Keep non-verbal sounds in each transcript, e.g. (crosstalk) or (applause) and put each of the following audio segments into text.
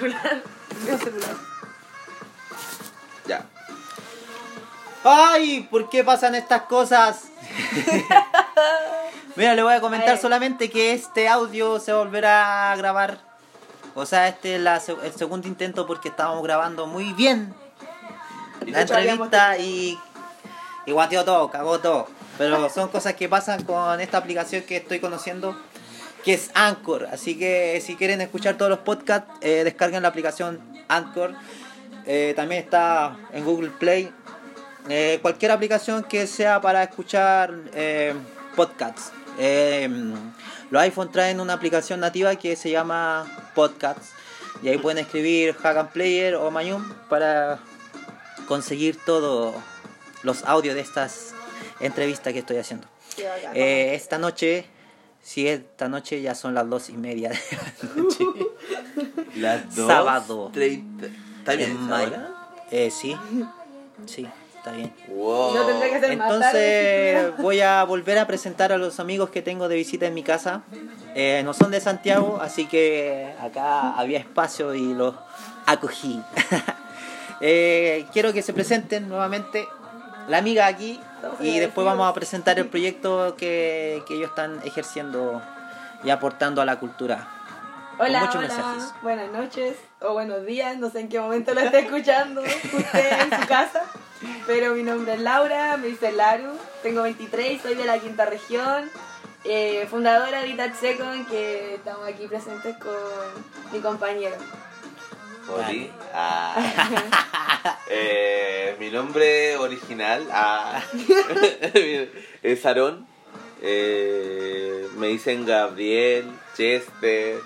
celular. (laughs) Mi celular. Ya. ¡Ay! ¿Por qué pasan estas cosas? (laughs) Mira, le voy a comentar solamente que este audio se volverá a grabar. O sea, este es la el segundo intento porque estábamos grabando muy bien Y la entrevista y, y guateó todo, cagó todo. Pero son cosas que pasan con esta aplicación que estoy conociendo, que es Anchor. Así que si quieren escuchar todos los podcasts, eh, descarguen la aplicación Anchor. Eh, también está en Google Play. Eh, cualquier aplicación que sea para escuchar eh, podcasts. Los iPhone traen una aplicación nativa que se llama Podcasts. Y ahí pueden escribir Hagan Player o Mayum para conseguir todos los audios de estas entrevistas que estoy haciendo. Esta noche, si esta noche ya son las dos y media de la noche. (laughs) Las dos. Sábado. treinta. ¿Está bien? En mayo. Eh, sí, sí, está bien. Wow. No tendría que ser más tarde. Entonces voy a volver a presentar a los amigos que tengo de visita en mi casa. Eh, no son de Santiago, así que acá había espacio y los acogí. (laughs) Eh, quiero que se presenten nuevamente la amiga aquí y después vamos a presentar el proyecto que, que ellos están ejerciendo y aportando a la cultura. Hola, muchos hola. mensajes. Buenas noches o buenos días, no sé en qué momento lo esté escuchando usted en su casa. Pero mi nombre es Laura, me dice Laru, tengo 23, soy de la quinta región, eh, fundadora de Itat Second, que estamos aquí presentes con mi compañero. Oli. Ah. (laughs) Eh, mi nombre original ah, (laughs) es Aarón. Eh, me dicen Gabriel, Chester,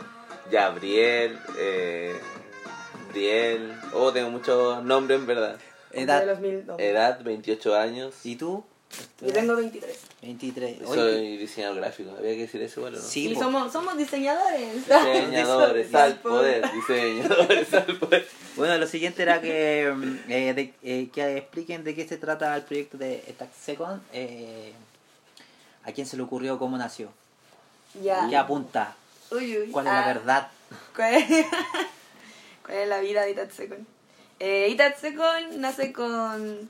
Gabriel, eh, Briel. Oh, tengo muchos nombres en verdad. De Edad. los mil, no. Edad 28 años. ¿Y tú? Yo tengo 23. 23. Oye, Soy diseñador gráfico. ¿Había que decir eso bueno, no? Sí, y somos, somos diseñadores. (laughs) Diseñadores al poder. Diseñadores al poder. Bueno, lo siguiente era que, mm, eh, de- eh, que expliquen de qué se trata el proyecto de Stack Second, eh, a quién se le ocurrió, cómo nació, Ya. qué apunta, Uy, uy. cuál es Ah. la verdad. ¿Cuál es, (laughs) cuál es la vida de Itatsecon? Eh, Itatsecon nace con...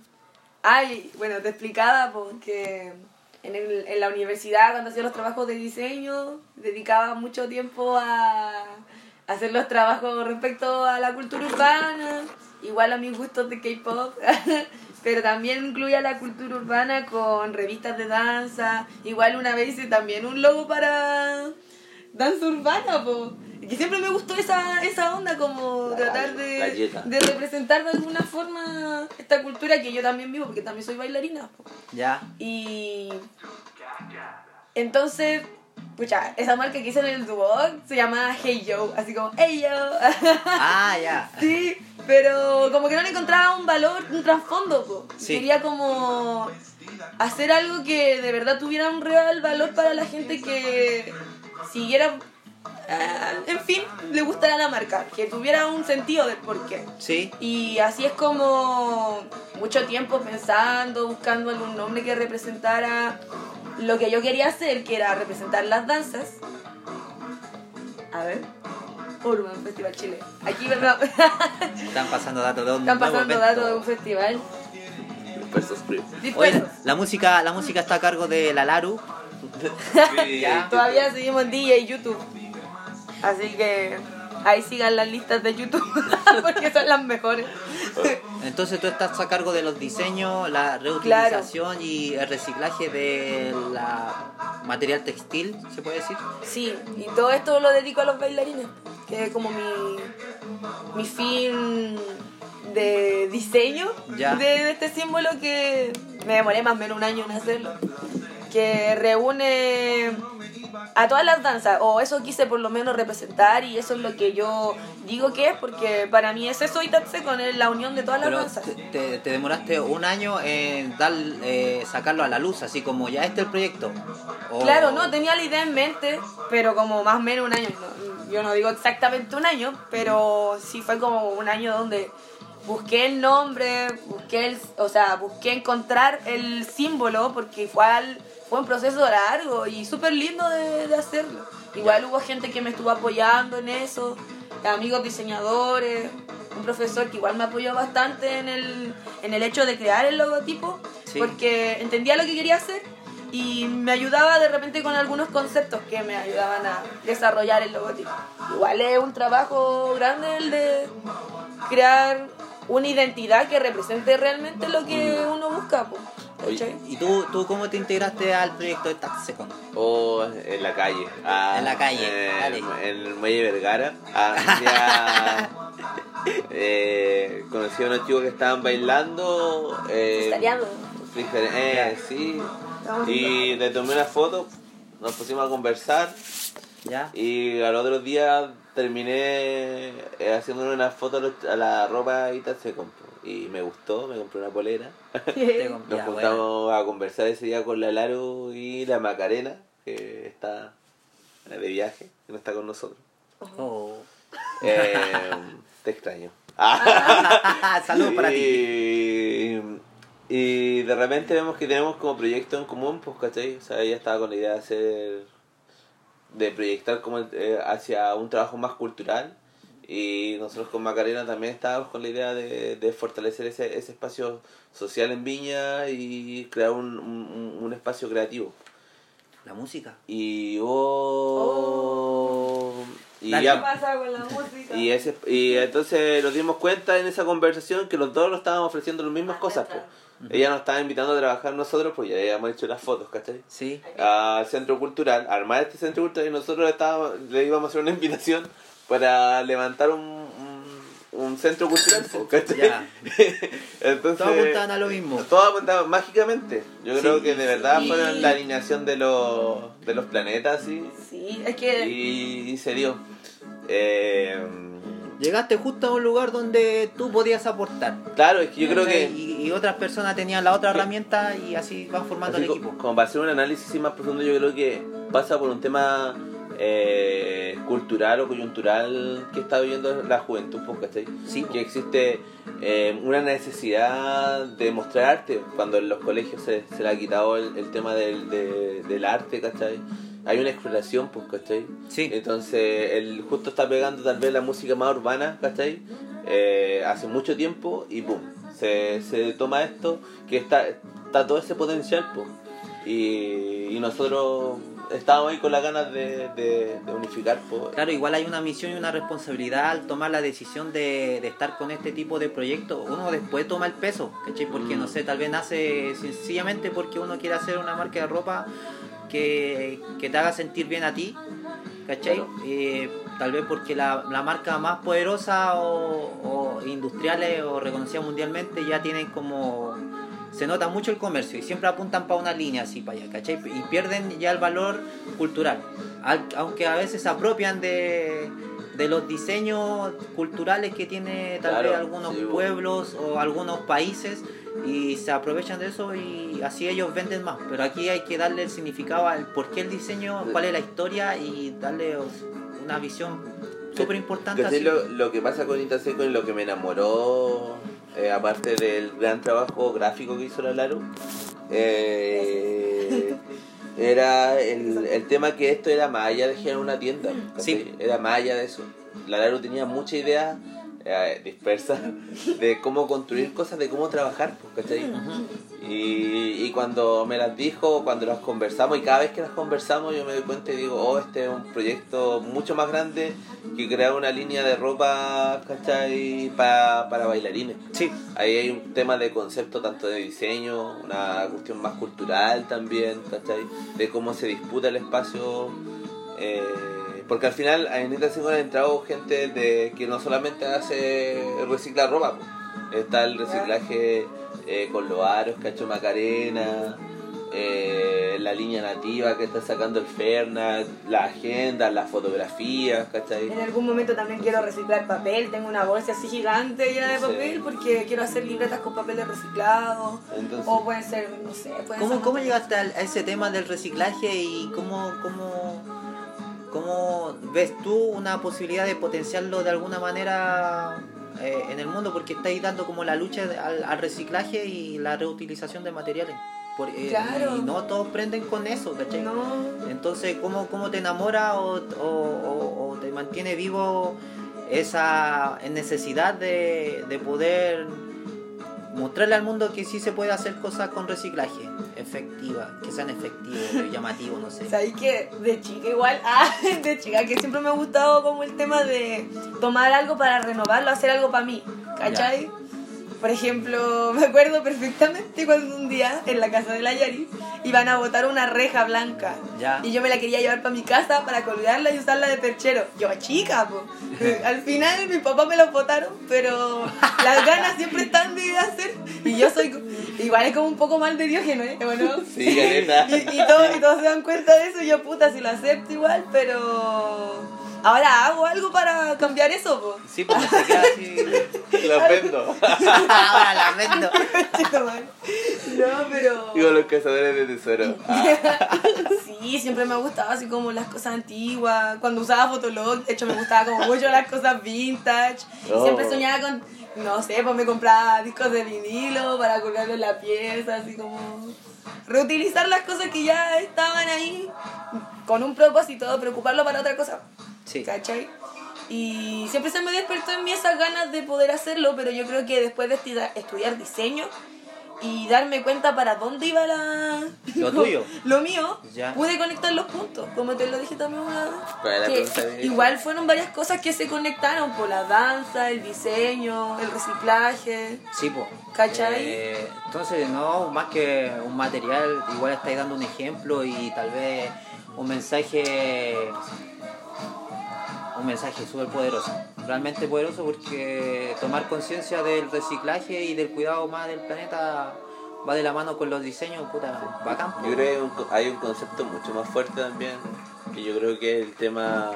Ay, bueno, te explicaba porque en, el- en la universidad cuando hacía los trabajos de diseño dedicaba mucho tiempo a hacer los trabajos respecto a la cultura urbana, igual a mis gustos de K-pop, (laughs) pero también incluía la cultura urbana con revistas de danza, igual una vez hice también un logo para danza urbana, po. Y que siempre me gustó esa, esa onda, como La tratar de, de representar de alguna forma esta cultura que yo también vivo, porque también soy bailarina. po. Ya, Y entonces, pucha, esa marca que hice en el Duoc se llama Hey Yo, así como Hey Yo. ah, (laughs) ya, Sí, pero como que no le encontraba un valor, un trasfondo, po. Sí. Quería como hacer algo que de verdad tuviera un real valor para la gente que siguiera, ah, en fin, le gustara la marca, que tuviera un sentido del porqué. sí, Y así es como mucho tiempo pensando, buscando algún nombre que representara lo que yo quería hacer, que era representar las danzas. A ver. Urban Festival Chile. Aquí, ¿verdad? (laughs) están pasando datos de un Están pasando datos de un festival. Creep. Oye, la música, la música está a cargo de la Laru. (laughs) Ya. Todavía seguimos en DJ y YouTube. Así que ahí sigan las listas de YouTube (laughs) porque son las mejores. Entonces tú estás a cargo de los diseños, la reutilización y el reciclaje de la material textil, se puede decir. Sí, y todo esto lo dedico a los bailarines, que es como mi, mi fin de diseño Ya. de, de este símbolo que me demoré más o menos un año en hacerlo, que reúne a todas las danzas, o eso quise por lo menos representar y eso es lo que yo digo que es, porque para mí es eso y con la unión de todas las Pero danzas. te, te- te demoraste un año en dar, eh, sacarlo a la luz, así como ya este es el proyecto. O- Claro, no, tenía la idea en mente, pero como más o menos un año. no, yo no digo exactamente un año, pero sí fue como un año donde busqué el nombre, busqué el, o sea, busqué encontrar el símbolo, porque fue, al- fue un proceso largo y súper lindo de, de hacerlo. Igual hubo gente que me estuvo apoyando en eso, amigos diseñadores, un profesor que igual me apoyó bastante en el, en el hecho de crear el logotipo, Sí. porque entendía lo que quería hacer y me ayudaba de repente con algunos conceptos que me ayudaban a desarrollar el logotipo. Igual es un trabajo grande el de crear una identidad que represente realmente lo que uno busca. po, ¿Y tú, tú cómo te integraste al proyecto de Taxecon? O en la calle. Ah, En la calle, eh. En el Muelle Vergara. Ah, ya, eh, conocí a unos chicos que estaban bailando. Eh, eh, sí. Y le tomé una foto, nos pusimos a conversar. ¿Ya? Y al otro día terminé eh, haciéndole una foto a los- a la ropa y compró. Y me gustó, me compré una polera. (laughs) Nos ya, juntamos a conversar ese día con la Laro y la Macarena, que está de viaje, que no está con nosotros. Oh. Eh, (laughs) te extraño. (laughs) Saludos para ti. y, y de repente vemos que tenemos como proyecto en común, pues, ¿cachai? O sea, ella estaba con la idea de hacer, de proyectar como eh, hacia un trabajo más cultural. Y nosotros con Macarena también estábamos con la idea de, de fortalecer ese, ese espacio social en Viña y crear un, un, un espacio creativo. La música. Y oh, y. ¿Qué ya, pasa con la música? y, ese, y entonces nos dimos cuenta en esa conversación que los dos nos estábamos ofreciendo las mismas cosas. Pues. Ella nos estaba invitando a trabajar nosotros, pues ya habíamos hecho las fotos, ¿cachai? Sí. Al centro cultural, a armar este centro cultural y nosotros estábamos, le íbamos a hacer una invitación para levantar un, un, un centro cultural, ¿cachai? Ya. (laughs) Entonces, Todos apuntaban a lo mismo. Todos apuntaban mágicamente. Yo creo que de verdad sí. fueron la alineación de los, de los planetas, sí. Sí, es que Y, y se dio. Eh, Llegaste justo a un lugar donde tú podías aportar. claro, es que yo creo que... Y, y otras personas tenían la otra herramienta y así van formando así el equipo. Como para hacer un análisis más profundo, yo creo que pasa por un tema eh, cultural o coyuntural que está viviendo la juventud, pues, ¿cachai? Sí. Que existe eh, una necesidad de mostrar arte, cuando en los colegios se, se le ha quitado el, el tema del, de- del arte, ¿cachai? Hay una exploración, pues, ¿cachai? Sí. Entonces, él justo está pegando tal vez la música más urbana, ¿cachai? Eh, hace mucho tiempo y pum, se, se toma esto, que está, está todo ese potencial, pues. Y, y nosotros estábamos ahí con las ganas de, de, de unificar. Claro, igual hay una misión y una responsabilidad al tomar la decisión de, de estar con este tipo de proyectos. Uno después toma el peso, ¿cachai? Porque Mm. no sé, tal vez nace sencillamente porque uno quiere hacer una marca de ropa que, que te haga sentir bien a ti, ¿cachai? Claro. Eh, tal vez porque la, la marca más poderosa o, o industriales o reconocida mundialmente ya tienen como se nota mucho el comercio y siempre apuntan para una línea así para allá, ¿cachai? Y pierden ya el valor cultural. Al- aunque a veces se apropian de, de los diseños culturales que tiene tal Claro, vez algunos sí, bueno. pueblos o algunos países y se aprovechan de eso y así ellos venden más. Pero aquí hay que darle el significado al por qué el diseño, cuál es la historia y darle una visión súper importante. Lo, lo que pasa con Itaseco y lo que me enamoró, eh, aparte del gran trabajo gráfico que hizo la Laro, eh, era el, el tema que esto era más allá de generar una tienda. ¿cachai? Sí. Era más allá de eso. La Laro tenía mucha idea eh, dispersa de cómo construir cosas, de cómo trabajar, pues, ¿cachai? Y, y cuando me las dijo, cuando las conversamos, y cada vez que las conversamos, yo me doy cuenta y digo, oh, este es un proyecto mucho más grande que crear una línea de ropa, ¿cachai? Pa- para bailarines. Sí, Ahí hay un tema de concepto tanto de diseño, una cuestión más cultural también, ¿cachai? De cómo se disputa el espacio. eh, porque al final en esta semana ha entrado gente de que no solamente hace reciclar ropa, po. está el reciclaje eh, con los aros que ha hecho Macarena, eh, la línea nativa que está sacando el Ferna, la agenda, las fotografías, ¿cachai? En algún momento también quiero reciclar papel, tengo una bolsa así gigante llena de Sí. papel porque quiero hacer libretas con papeles reciclados. Entonces, O pueden ser, no sé, ¿Cómo, cómo llegaste a ese tema del reciclaje y cómo, cómo, cómo ves tú una posibilidad de potenciarlo de alguna manera eh, en el mundo? Porque estáis dando como la lucha al, al reciclaje y la reutilización de materiales. Por- eh, Claro. Y no todos prenden con eso, ¿cachai? No. Entonces, ¿cómo, cómo te enamora o, o- o- o te mantiene vivo esa necesidad de, de poder mostrarle al mundo que sí se puede hacer cosas con reciclaje, efectiva, que sean efectivos, (laughs) llamativos, no sé. ¿Sabes que de chica igual? (laughs) Ah, de chica que siempre me ha gustado como el tema de tomar algo para renovarlo, hacer algo para mí, ¿cachai? Por ejemplo, (laughs) me acuerdo perfectamente cuando un día en la casa de la Yari iban a botar una reja blanca. Ya. Y yo me la quería llevar para mi casa para colgarla y usarla de perchero. Yo chica, po. (laughs) Al final mi papá me lo botaron, pero las ganas siempre están de hacer. Y yo soy. Igual es como un poco mal de Diógeno, ¿eh? Bueno, Sí, (laughs) y, y, todos, y todos se dan cuenta de eso y yo puta si lo acepto igual, pero ahora hago algo para cambiar eso, po. Sí, pues se queda así. (laughs) Los vendo. Ahora la vendo. (laughs) No, pero Digo, los cazadores de tesoro. Ah, (laughs) sí, siempre me ha gustado así como las cosas antiguas. Cuando usaba Fotolog, de hecho me gustaba como mucho las cosas vintage. Y Oh. siempre soñaba con, no sé, pues me compraba discos de vinilo para colgarlo en la pieza, así como reutilizar las cosas que ya estaban ahí con un propósito, preocuparlo para otra cosa. Sí. ¿Cachai? Y siempre se me despertó en mí esas ganas de poder hacerlo, pero yo creo que después de estudiar, diseño y darme cuenta para dónde iba la... (laughs) Lo tuyo. (laughs) Lo mío, Ya. pude conectar los puntos, como te lo dije también una vez. ¿Cuál es la Que pregunta de- igual fueron varias cosas que se conectaron, por la danza, el diseño, el reciclaje. Sí, pues. ¿Cachai? entonces, no, más que un material, igual estáis dando un ejemplo y tal vez un mensaje un mensaje súper poderoso, realmente poderoso porque tomar conciencia del reciclaje y del cuidado más del planeta va de la mano con los diseños, puta, bacán. Yo creo que hay un, concepto mucho más fuerte también, que yo creo que es el tema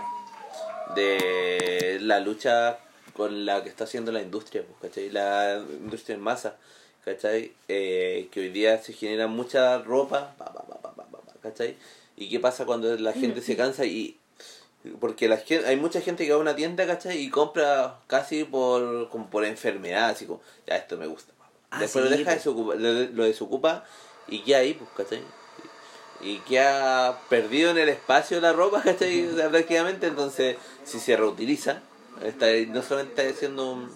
de la lucha con la que está haciendo la industria, ¿cachai? La industria en masa, ¿cachai? Eh, que hoy día se genera mucha ropa, ¿cachai? ¿Y qué pasa cuando la gente se cansa y porque la gente, hay mucha gente que va a una tienda, ¿cachai? Y compra casi por, como por enfermedad, así como, ya esto me gusta. Ah, Después sí, lo deja, pues. desocupa- lo, lo desocupa y queda ahí, pues, ¿cachai? Y queda perdido en el espacio la ropa, ¿cachai? O sea, (laughs) prácticamente, entonces, si se reutiliza, está, no solamente está haciendo un,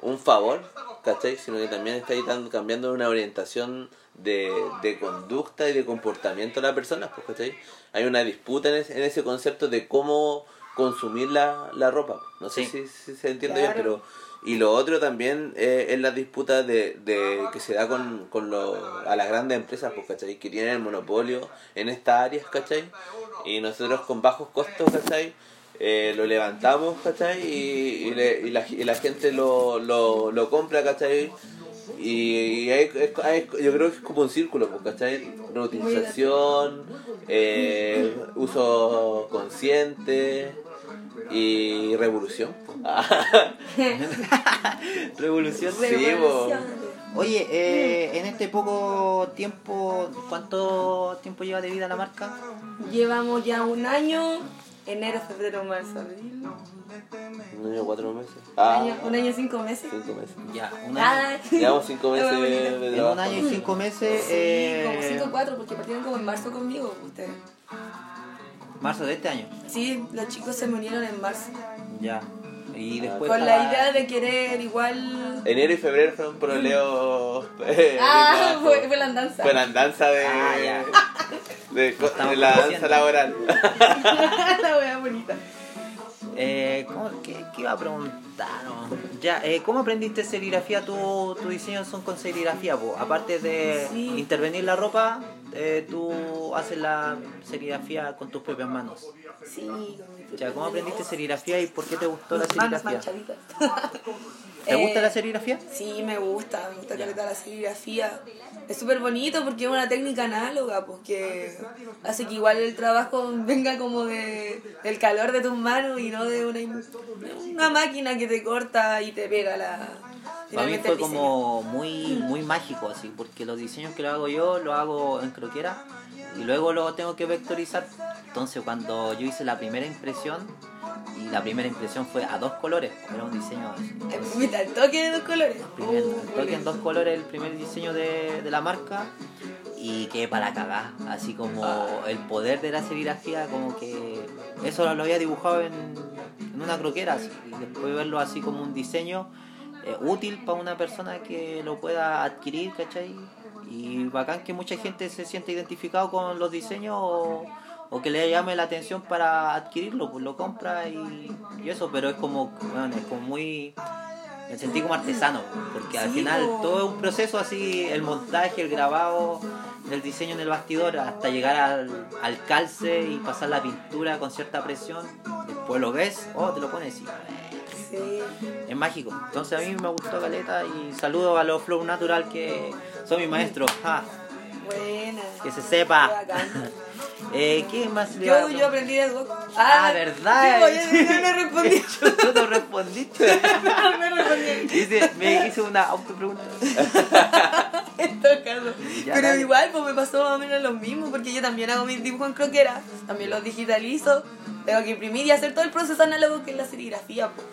un favor, ¿cachai? Sino que también está ahí tan- cambiando una orientación de, de conducta y de comportamiento de la persona, pues, ¿cachai? Hay una disputa en ese, en ese concepto de cómo consumir la, la ropa. No sé Sí. si, si se entiende bien, pero... Y lo otro también eh, es la disputa de, de que se da con, con lo, a las grandes empresas, pues, ¿cachai? Que tienen el monopolio en estas áreas, ¿cachai? Y nosotros con bajos costos, ¿cachai? Eh, lo levantamos, ¿cachai? Y, y, le- y la, y la gente lo, lo, lo compra, ¿cachai? Y, y hay- es- hay- yo creo que es como un círculo, pues, ¿cachai? Reutilización, eh, uso consciente y revolución. (laughs) Revolución. Sí, Revolución. Oye, eh, en este poco tiempo, ¿cuánto tiempo lleva de vida la marca? Llevamos ya un año, enero, febrero, marzo, abril. Un año, cuatro meses. Un Ah, año, un año, cinco meses. cinco meses. Ya, un año. Ah, Llevamos cinco (laughs) meses de trabajo. un año y cinco meses, Sí, eh, como cinco o cuatro, porque partieron como en marzo conmigo ustedes. marzo de este año. Sí, los chicos se me unieron en marzo. Ya. Y después. Con la idea de querer igual. Enero y febrero fueron proleos. (laughs) eh, Ah, fue, fue la andanza. Fue la andanza de, Ah, ya. (laughs) de, la danza laboral. (laughs) la wea bonita. Eh, ¿cómo, qué, qué iba a preguntar? no? Ya, eh, ¿cómo aprendiste serigrafía? ¿Tu, tu diseño son con serigrafía? po? Aparte de Sí. intervenir la ropa, eh, tú haces la serigrafía con tus propias manos. Sí, Ya, ¿cómo aprendiste serigrafía y por qué te gustó la serigrafía? manchaditas. (laughs) ¿Te gusta Eh, la serigrafía? Sí, me gusta, me gusta caleta la serigrafía. Es súper bonito porque es una técnica análoga, porque hace que igual el trabajo venga como de, del calor de tus manos y no de una, de una máquina que te corta y te pega la... Para mí fue como muy muy mágico así, porque los diseños que lo hago yo lo hago en croquera y luego lo tengo que vectorizar. Entonces cuando yo hice la primera impresión y la primera impresión fue a dos colores, era un diseño el toque de dos colores. Primer- el toque en dos colores el primer diseño de, de la marca y que para cagar, así como el poder de la serigrafía, como que eso lo había dibujado en, en en una croquera así, y después verlo así como un diseño eh, útil para una persona que lo pueda adquirir, ¿cachai? Y bacán que mucha gente se siente identificado con los diseños o, o que le llame la atención para adquirirlo, pues lo compra y, y eso, pero es como, bueno, es como muy me sentí como artesano, porque al final todo es un proceso así, el montaje, el grabado, el diseño en el bastidor, hasta llegar al, al calce y pasar la pintura con cierta presión, después lo ves, oh, te lo pones y Sí. es mágico. Entonces a mí me gustó Caleta y saludo a los Flow Natural que son mis maestros. Ja, Buena. que se sepa. Qué. (laughs) Eh, ¿Qué más le Yo, yo aprendí de Doc. Ah, verdad. Sí, yo, yo no respondí. (laughs) Tú no respondiste. (laughs) me respondí. Dice, me hizo una autopregunta. En todo caso. Ya, Pero igual, pues me pasó más o menos lo mismo, porque yo también hago mis dibujos en croquera, también los digitalizo, tengo que imprimir y hacer todo el proceso análogo que es la serigrafía. pues.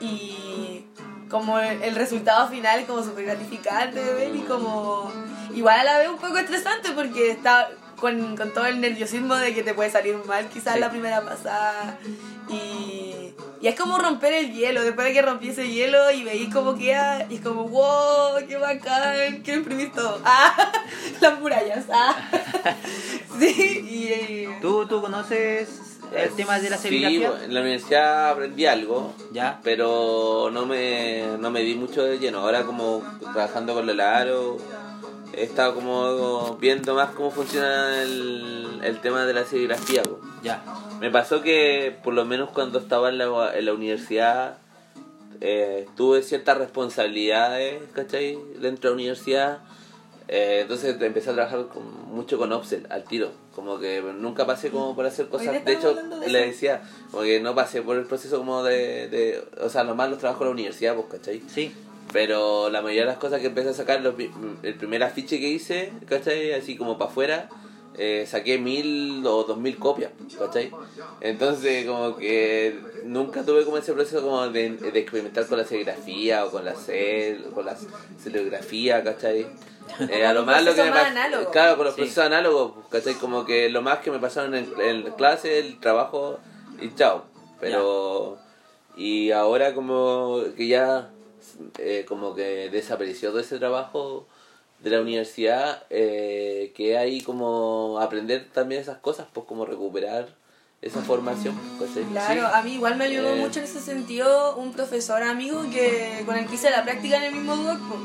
Y como el, el resultado final es como súper gratificante de ver y como igual a la vez un poco estresante porque está con, con todo el nerviosismo de que te puede salir mal quizás Sí. la primera pasada. Y, y es como romper el hielo después de que rompí ese hielo y veis cómo queda y es como wow qué bacán quiero imprimir todo (laughs) ah las murallas ah. (laughs) Sí y eh, ¿Tú, ¿Tú conoces el tema de la Sí, serigrafía? en la universidad aprendí algo, Ya. pero no me, no me di mucho de lleno. Ahora como trabajando con Lelaro, he estado como viendo más cómo funciona el, el tema de la serigrafía. po. Ya. Me pasó que por lo menos cuando estaba en la, en la universidad eh, tuve ciertas responsabilidades, ¿cachai? Dentro de la universidad. Eh, entonces empecé a trabajar con- mucho con offset al tiro. Como que nunca pasé como por hacer cosas. De hecho, de le decía, como que no pasé por el proceso como de... de o sea, nomás los trabajos de la universidad, pues, ¿cachai? Sí. Pero la mayoría de las cosas que empecé a sacar, los el primer afiche que hice, ¿cachai? Así como para afuera, eh, saqué mil o dos mil copias, ¿cachai? Entonces como que nunca tuve como ese proceso como de, de experimentar con la serigrafía o con la cel, con la serigrafía, ¿cachai? Eh, a lo (laughs) más lo que me. Claro, con los Sí. procesos análogos, ¿cachai? Como que lo más que me pasaron en, en clase, el trabajo y chao. Pero... Y ahora como que ya eh, como que desapareció todo ese trabajo de la universidad, eh, que hay como aprender también esas cosas, pues como recuperar esa formación. Pues, ¿sí? Claro, Sí. a mí igual me ayudó Eh. mucho en ese sentido un profesor amigo que con el que hice la práctica en el mismo Duoc, po,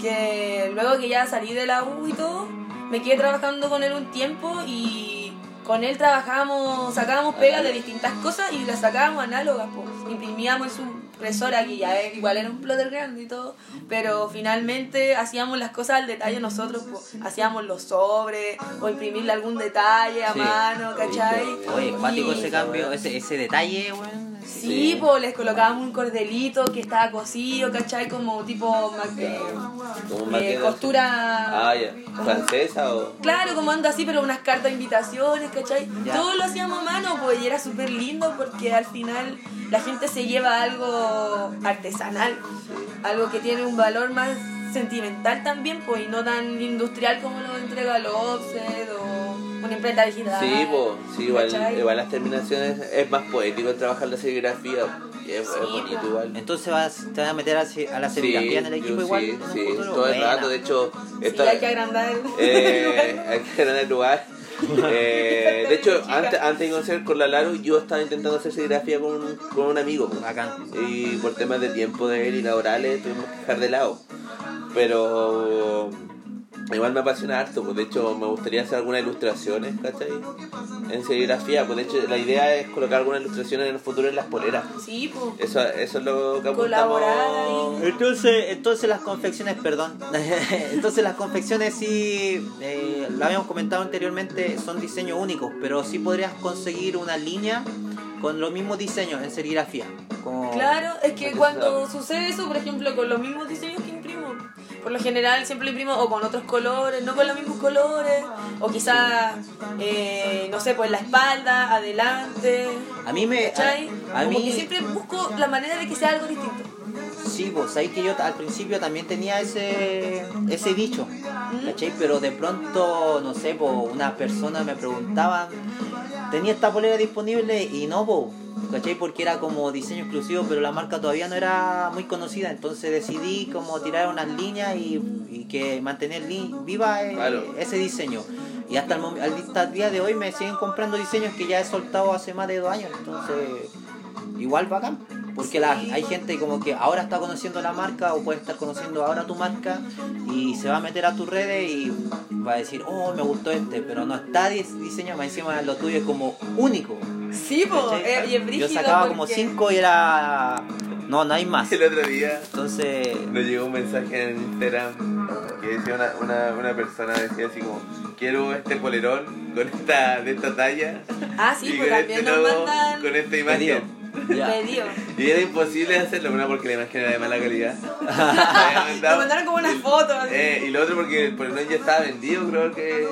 que luego que ya salí de la U y todo, me quedé trabajando con él un tiempo y con él trabajábamos, sacábamos pegas de distintas cosas y las sacábamos análogas, po. imprimíamos en su impresora que ya es- igual era un plotter grande y todo, pero finalmente hacíamos las cosas al detalle nosotros, hacíamos los sobres o imprimirle algún detalle a Sí. mano, ¿cachai? Oye, cuático ese cambio, ese, ese detalle, weón. Sí, Sí. pues les colocábamos un cordelito que estaba cosido, ¿cachai? Como tipo eh, eh, costura. Ah. ¿Francesa o...? Claro, como anda así, pero unas cartas de invitaciones, ¿cachai? Ya. Todo lo hacíamos a mano, pues, y era súper lindo porque al final la gente se lleva algo artesanal, algo que tiene un valor más sentimental también, pues, y no tan industrial como lo entrega el offset o una imprenta digital. Sí, pues, sí, igual, igual las terminaciones es más poético el trabajar la serigrafía. Es, es Sí, bonito po. igual. Entonces vas, te vas a meter a, a la serigrafía en el equipo yo igual. Sí, sí, todo el rato. De hecho, Sí, esta- hay que agrandar el Eh, (laughs) hay que ganar el lugar. Eh, de hecho, antes, antes de conocer con la Laru, yo estaba intentando hacer serigrafía con un, con un amigo. pues. Bacán. Y por temas de tiempo de él y laborales tuvimos que dejar de lado. Pero igual me apasiona harto, pues de hecho me gustaría hacer algunas ilustraciones, ¿cachai? En serigrafía, pues de hecho la idea es colocar algunas ilustraciones en el futuro en las poleras. Sí, pues. Eso, eso es lo que apuntamos. Ahí. Entonces, entonces las confecciones, perdón, (laughs) entonces las confecciones sí, eh, lo habíamos comentado anteriormente, son diseños únicos, pero sí podrías conseguir una línea con los mismos diseños en serigrafía. Como- Claro, es que cuando sucede eso, por ejemplo, con los mismos diseños por lo general siempre lo imprimo o con otros colores, no con los mismos colores, o quizás, eh, no sé, pues la espalda, adelante, A mí me... ¿cachai? A, a Como mí... que siempre busco la manera de que sea algo distinto. Sí, vos sabéis que yo al principio también tenía ese, ese dicho, ¿cachai? Pero de pronto, no sé, po, una persona me preguntaban, ¿tenía esta polera disponible? Y no, po, ¿cachai? Porque era como diseño exclusivo, pero la marca todavía no era muy conocida, entonces decidí como tirar unas líneas y, y que mantener viva eh, Claro. ese diseño. Y hasta el, hasta el día de hoy me siguen comprando diseños que ya he soltado hace más de dos años, entonces igual bacán. Porque la, hay gente como que ahora está conociendo la marca o puede estar conociendo ahora tu marca y se va a meter a tus redes y va a decir, oh, me gustó este, pero no está dis- diseñado, más encima lo tuyo es como único. Sí, po, eh, y es Yo sacaba como cinco y era... No, no hay más. El otro día Entonces... nos llegó un mensaje en Instagram que decía una, una, una persona, decía así como, quiero este polerón con esta, de esta talla Ah, sí, y pues con también este nos logo, mandan con esta imagen. Ya. Y era imposible hacerlo, una porque la imagen era de mala calidad. (laughs) (laughs) Mandado- mandaron como una foto. así. Eh, y lo otro porque el polerón ya estaba vendido, creo que,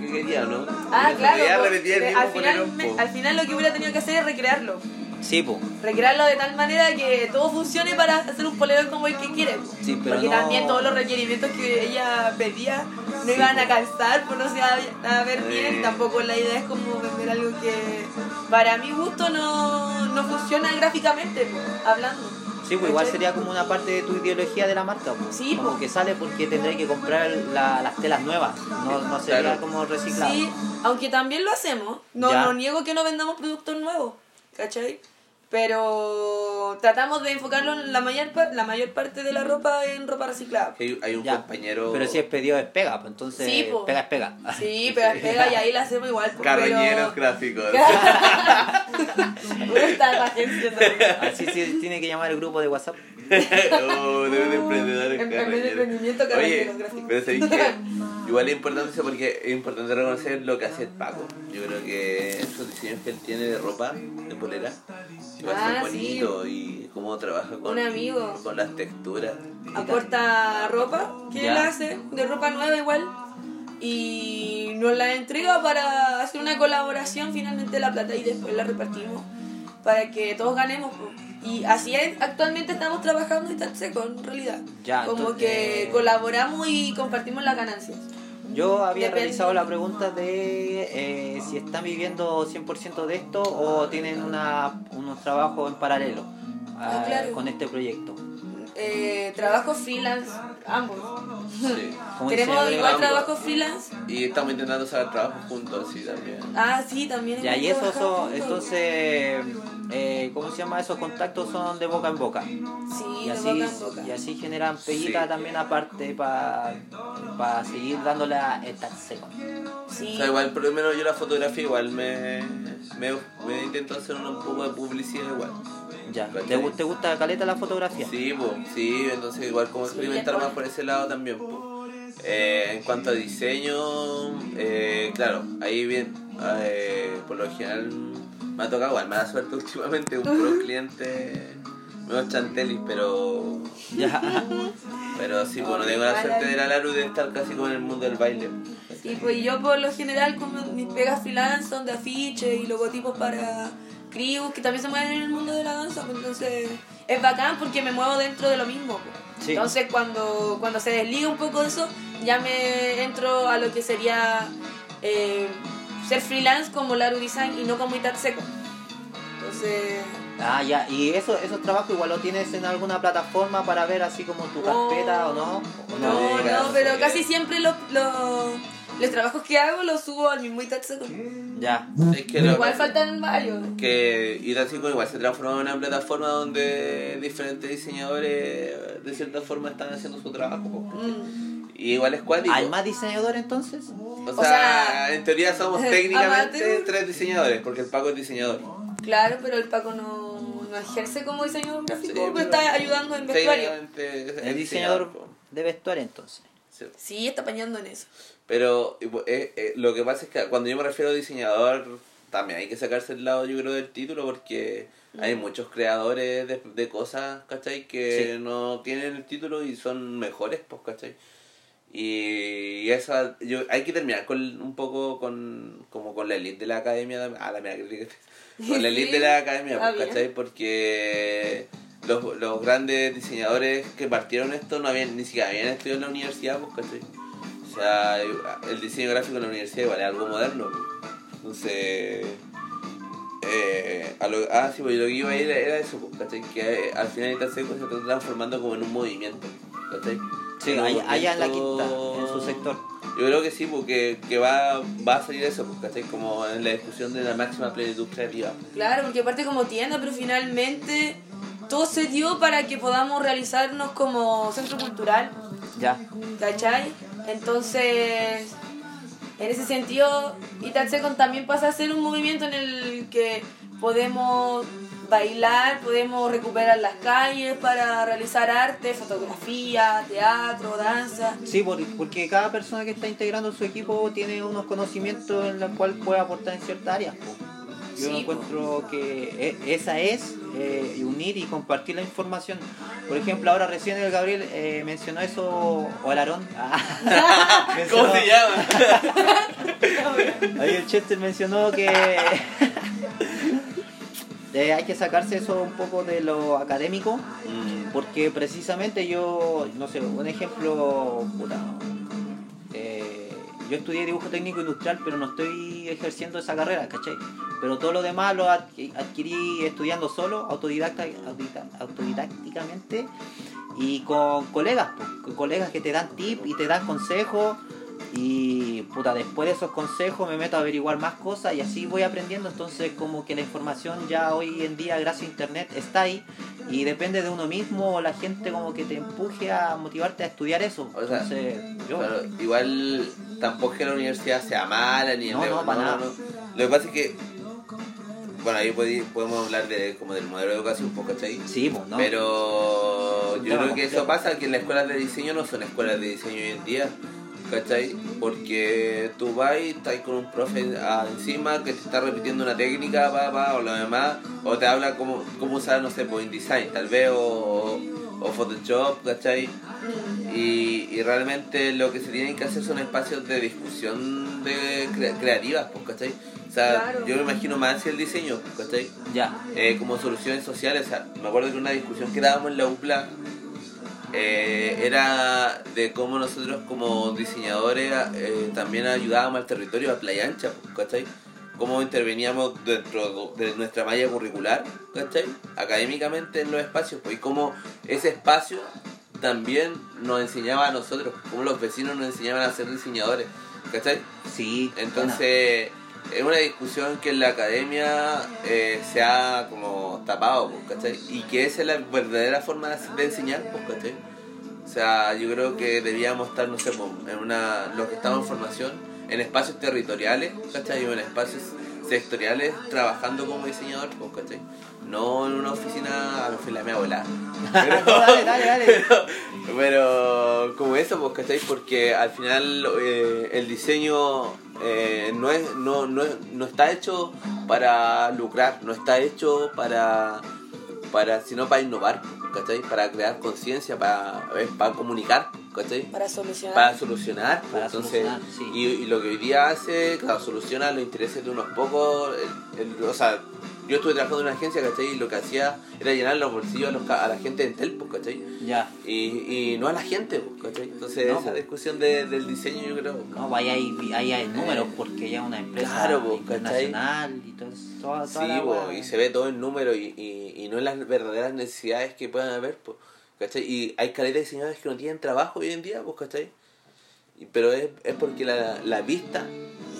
que quería, ¿no? ah, Y claro. Ya po, repetía el que mismo al, final, polerón, me- po. al final lo que hubiera tenido que hacer es recrearlo. Sí, po. Recrearlo de tal manera que todo funcione para hacer un polerón como el que quiere. Sí, pero Porque no- también todos los requerimientos que ella pedía no iban a calzar, pues no se iba a ver bien. Eh. Tampoco la idea es como vender algo que para mi gusto no, no funciona gráficamente, pues, hablando. Sí, pues igual sería como una parte de tu ideología de la marca. po. Sí, como po. que sale porque tendré que comprar la- las telas nuevas. No, no sería Claro. como reciclado. Sí, aunque también lo hacemos. No, Ya. no niego que no vendamos productos nuevos, ¿cachai? Pero tratamos de enfocarlo en la mayor, la mayor parte de la ropa en ropa reciclada. Hay, hay un Ya. compañero... Pero si es pedido es pega, pues entonces Sí, po. pega es pega. Sí, (laughs) pero es pega y ahí la hacemos igual. pues, Carroñeros pero- gráficos. (laughs) (laughs) Así sí tiene que llamar el grupo de WhatsApp. oh, de, de carroñeros. emprendimiento, Oye, carroñeros gráficos. pero igual es importante porque es importante reconocer lo que hace el Paco. Yo creo que esos diseños que él tiene de ropa, de polera, igual Ah, son sí. bonitos y cómo trabaja con, Un amigo. con las texturas. Aporta ropa que Ya. él hace, de ropa nueva igual. Y nos la entrega para hacer una colaboración, finalmente la plata y después la repartimos para que todos ganemos. Y así es, actualmente estamos trabajando y está seco en realidad. Ya, Como entonces- que colaboramos y compartimos las ganancias. Yo había Depende. realizado la pregunta de eh, si están viviendo 100% de esto o tienen una, unos trabajos en paralelo Ah, ah, claro. con este proyecto. Eh, trabajo freelance, ambos. Sí. (laughs) Tenemos igual ambos. trabajo freelance. Y estamos intentando sacar trabajo juntos así también. Ah, sí, también. Ya, y son, juntos. entonces, eh, ¿cómo se llama? Esos contactos son de boca en boca. Sí, Y de así, boca en boca. y así generan peguita Sí. también aparte para seguir dándole a esta seco. Sí. O sea, igual por lo menos yo la fotografía igual me, me, me intento hacer un poco de publicidad igual. Ya. ¿Te, te gusta caleta la fotografía? Sí, pues, sí, entonces igual como experimentar más por ese lado también. po. Eh, en cuanto a diseño, eh, claro, ahí bien, eh, por lo general me ha tocado igual, mala suerte (laughs) últimamente, un pro cliente, menos chantelis, pero (laughs) Ya. pero sí, pues no tengo la suerte de la Laru de estar casi como en el mundo del baile. Sí, pues yo por lo general como mis pegas freelance son de afiches y logotipos para crews que también se mueven en el mundo de la danza, pues entonces es bacán porque me muevo dentro de lo mismo. pues. Sí. Entonces cuando, cuando se desliga un poco de eso, ya me entro a lo que sería eh, ser freelance como Laru Design y no como Itat Seco. Entonces... Ah, ya. ¿Y eso, esos trabajos igual lo tienes en alguna plataforma para ver así como tu No. carpeta o no? ¿O No, No no, pero casi siempre los, los, los trabajos que hago los subo al mismo Itat Seco. Ya. Es que Igual faltan varios. que Itachico igual se transformó en una plataforma donde diferentes diseñadores de cierta forma están haciendo su trabajo. Mm. Y igual es cuático. ¿Hay más diseñador entonces? O sea, O sea, en teoría somos (laughs) técnicamente amateur. tres diseñadores, porque el Paco es diseñador. Claro, pero el Paco no, no ejerce como diseñador gráfico, Sí, pero está ayudando en vestuario. El diseñador de vestuario entonces. Sí. Sí, está apañando en eso. Pero eh, eh, lo que pasa es que cuando yo me refiero a diseñador, también hay que sacarse el lado, yo creo, del título, porque hay muchos creadores de, de cosas, ¿cachai? Que Sí. no tienen el título y son mejores, pues, ¿cachai? Y esa, yo, hay que terminar con un poco con, como con la elite de la academia, a la mía crítica, (laughs) con la elite Sí, de la academia, pues, bien. ¿cachai? Porque los, los grandes diseñadores que partieron esto no habían ni siquiera habían estudiado en la universidad, pues, ¿cachai? O sea, el diseño gráfico en la universidad igual es algo moderno. pues. Entonces, eh, a lo, ah, sí, pues lo que iba a ir era eso, pues, ¿cachai? Que al final Itaseco se está transformando como en un movimiento, ¿cachai? Sí, allá, allá en la quinta, en su sector. Yo creo que sí, porque que va, va a salir eso, pues, ¿cachai? Como en la discusión de la máxima plenitud creativa. Claro, porque aparte como tienda, pero finalmente todo se dio para que podamos realizarnos como centro cultural, Ya. ¿cachai? Entonces, en ese sentido, Itatsecon también pasa a ser un movimiento en el que podemos bailar, podemos recuperar las calles para realizar arte, fotografía, teatro, danza. Sí, por- porque cada persona que está integrando su equipo tiene unos conocimientos en los cuales puede aportar en ciertas áreas. Yo Sí, encuentro que e- esa es eh, unir y compartir la información. Por ejemplo, ahora recién el Gabriel eh, mencionó eso, o el Aarón. Ah, (laughs) mencionó- llama? (laughs) Ahí el Chester mencionó que eh, hay que sacarse eso un poco de lo académico, Mm, porque precisamente yo, no sé, un ejemplo, puta, eh, yo estudié dibujo técnico industrial, pero no estoy ejerciendo esa carrera, ¿cachai? Pero todo lo demás lo adqui- adquirí estudiando solo, autodidacta, autodidácticamente y con colegas, con colegas que te dan tip y te dan consejos y puta, después de esos consejos me meto a averiguar más cosas y así voy aprendiendo, entonces como que la información ya hoy en día gracias a internet está ahí y depende de uno mismo o la gente como que te empuje a motivarte a estudiar eso. O sea, Entonces, yo Claro, igual tampoco es que la universidad sea mala ni el No, de- no, para nada. Lo que pasa es que, bueno, ahí podemos hablar de como del modelo de educación, pues, ¿cachai? sí, pues, ¿no? Pero yo creo que eso pasa, que las escuelas de diseño no son escuelas de diseño hoy en día, ¿cachai? Porque tú vas y estás con un profe ah, encima que te está repitiendo una técnica, pa, pa, o lo demás, o te habla cómo, cómo usar, no sé, pues InDesign, tal vez, o, o Photoshop, ¿cachai? Y, y realmente lo que se tienen que hacer son espacios de discusión de cre- creativas, pues, ¿cachai? O sea, Claro. yo me imagino más hacia el diseño, ¿cachai? Ya, eh, como soluciones sociales. O sea, me acuerdo que una discusión que dábamos en la UPLA eh, era de cómo nosotros como diseñadores eh, también ayudábamos al territorio, a Playa Ancha, ¿cachai? Cómo interveníamos dentro de nuestra malla curricular, ¿cachai? Académicamente en los espacios, pues, y cómo ese espacio también nos enseñaba a nosotros, cómo los vecinos nos enseñaban a ser diseñadores, ¿cachai? sí. Entonces, es una discusión que en la academia eh, se ha como tapado, pues, ¿cachai? Y que esa es la verdadera forma de enseñar, pues, ¿cachai? O sea, yo creo que debíamos estar, no sé, pues, en una, los que estamos en formación, en espacios territoriales, ¿cachai? O en espacios sectoriales, trabajando como diseñador, ¿cachai? No en una oficina, a la oficina de mi abuela. Pero, No, dale, dale, dale. pero, pero como eso, pues, ¿cachai? Porque al final eh, el diseño eh, no, es, no, no, no está hecho para lucrar, no está hecho para, para sino para innovar, ¿cachai? Para crear conciencia, para, eh, para comunicar, ¿cachai? Para solucionar. Para solucionar, pues, Para entonces, solucionar, sí. y, y lo que hoy día hace, claro, soluciona los intereses de unos pocos, el- el- o sea, yo estuve trabajando en una agencia, ¿cachai? Y lo que hacía era llenar los bolsillos a, los a la gente de Entel, pues, ¿cachai? Ya. Y, y no a la gente, pues, ¿cachai? Entonces, No, esa pues. discusión de- del diseño, yo creo. No, pues ahí hay, ahí hay números porque ya es una empresa Claro, internacional y todo eso. Toda, toda Sí, y se ve todo en número y, y, y no en las verdaderas necesidades que puedan haber, pues, ¿cachai? Y hay calidad de diseñadores que no tienen trabajo hoy en día, pues, ¿cachai? Y- Pero es, es porque la, la vista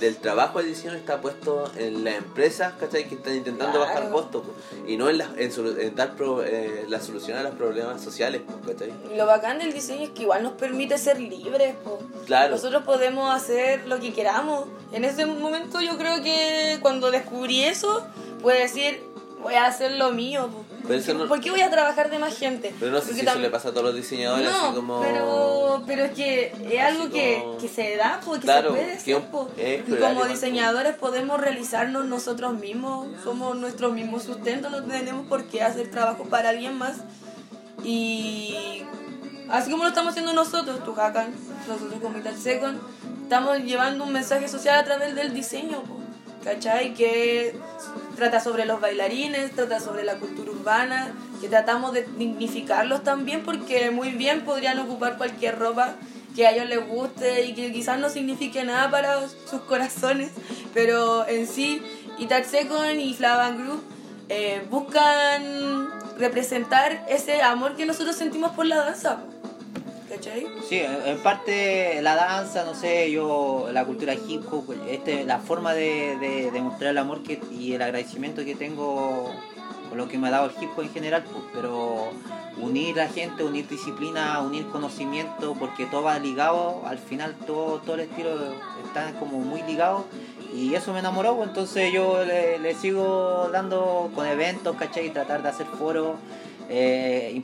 del trabajo de diseño está puesto en las empresas, ¿cachai? Que están intentando Claro. bajar costos, y no en, las- en, solu- en dar pro- eh, la solución a los problemas sociales, pues, ¿cachai? Y Lo bacán del diseño es que igual nos permite ser libres. Claro. Nosotros podemos hacer lo que queramos. En ese momento yo creo que cuando descubrí eso, pude decir, voy a hacer lo mío, po. Pero eso no- ¿Por qué voy a trabajar de más gente? Pero no sé Porque si eso le pasa a todos los diseñadores, No, así como... pero, pero es que es algo que, como- que se da, porque Claro, se puede hacer, po. es Y plural como diseñadores podemos realizarnos nosotros mismos, somos nuestro mismo sustento, no tenemos por qué hacer trabajo para alguien más. Y así como lo estamos haciendo nosotros, tu Hakan, nosotros como Metal Second, estamos llevando un mensaje social a través del diseño, po, ¿cachai? Que trata sobre los bailarines, trata sobre la cultura urbana, que tratamos de dignificarlos también porque muy bien podrían ocupar cualquier ropa que a ellos les guste y que quizás no signifique nada para sus corazones, pero en sí Itatsecon y Flavan Group eh, buscan representar ese amor que nosotros sentimos por la danza. ¿Cachai? Sí, en parte la danza, no sé, yo, la cultura hip hop, este, la forma de, de, de el amor que, y el agradecimiento que tengo lo que me ha dado el hip hop en general, pues, pero unir a gente, unir disciplina, unir conocimiento, porque todo va ligado, al final todo, todo el estilo está como muy ligado y eso me enamoró, pues, entonces yo le, le sigo dando con eventos, ¿cachai? Y tratar de hacer foros, eh,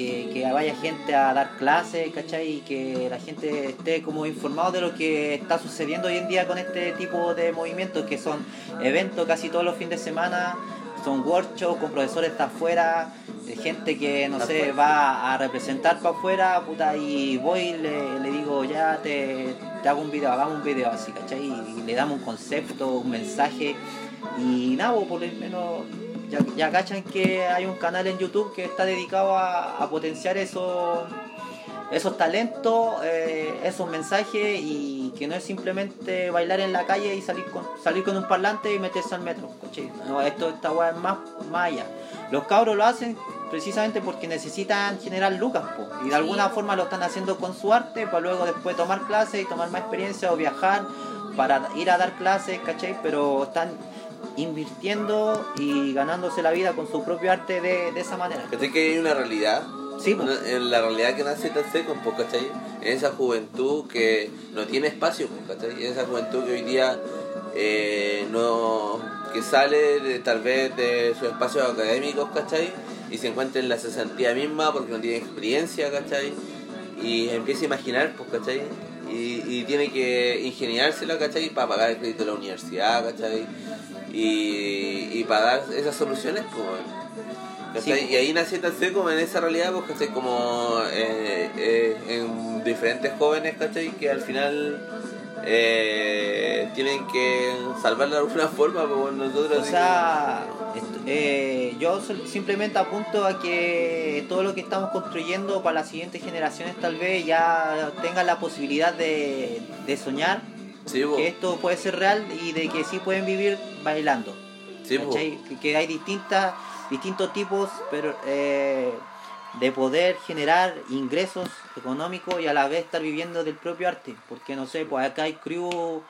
eh, que vaya gente a dar clases, ¿cachai? Y que la gente esté como informado de lo que está sucediendo hoy en día con este tipo de movimientos, que son eventos casi todos los fines de semana, son workshops con profesores de afuera, de gente que, no sé, va a representar para afuera, puta, y voy y le, le digo, ya te, te hago un video, hagamos un video así, ¿cachai? Y le damos un concepto, un mensaje, y nada, por lo menos ya, ya cachan que hay un canal en YouTube que está dedicado a, a potenciar esos esos talentos, eh, esos mensajes y que no es simplemente bailar en la calle y salir con, salir con un parlante y meterse al metro. ¿cachai? No, esto esta weá es más, más allá. Los cabros lo hacen precisamente porque necesitan generar lucas po, y de alguna forma lo están haciendo con su arte para luego después tomar clases y tomar más experiencia o viajar para ir a dar clases, ¿cachai? Pero están invirtiendo y ganándose la vida con su propio arte de, de esa manera. ¿Cachai que hay una realidad? Sí. Una- en la realidad que nace Tatsecon, pues, ¿cachai? En esa juventud que no tiene espacio, pues, ¿cachai? En esa juventud que hoy día eh, no que sale de- tal vez de sus espacios académicos, ¿cachai? Y se encuentra en la cesantía misma porque no tiene experiencia, ¿cachai? Y empieza a imaginar, pues, ¿cachai? Y, y tiene que ingeniársela, ¿cachai? Para pagar el crédito de la universidad, ¿cachai? Y, y para dar esas soluciones, pues. Sí. Y ahí nace Tatsé como en esa realidad, pues, ¿cachai? Como eh, eh, en diferentes jóvenes, ¿cachai? Que al final eh, tienen que salvarla de alguna (laughs) forma, pues nosotros... O sea, eh, yo simplemente apunto a que todo lo que estamos construyendo para las siguientes generaciones tal vez ya tengan la posibilidad de, de soñar sí, pues, que esto puede ser real y de que sí pueden vivir bailando. sí, pues. Que, que hay distintas, distintos tipos pero, eh, de poder generar ingresos económicos y a la vez estar viviendo del propio arte. Porque no sé, pues acá hay crew,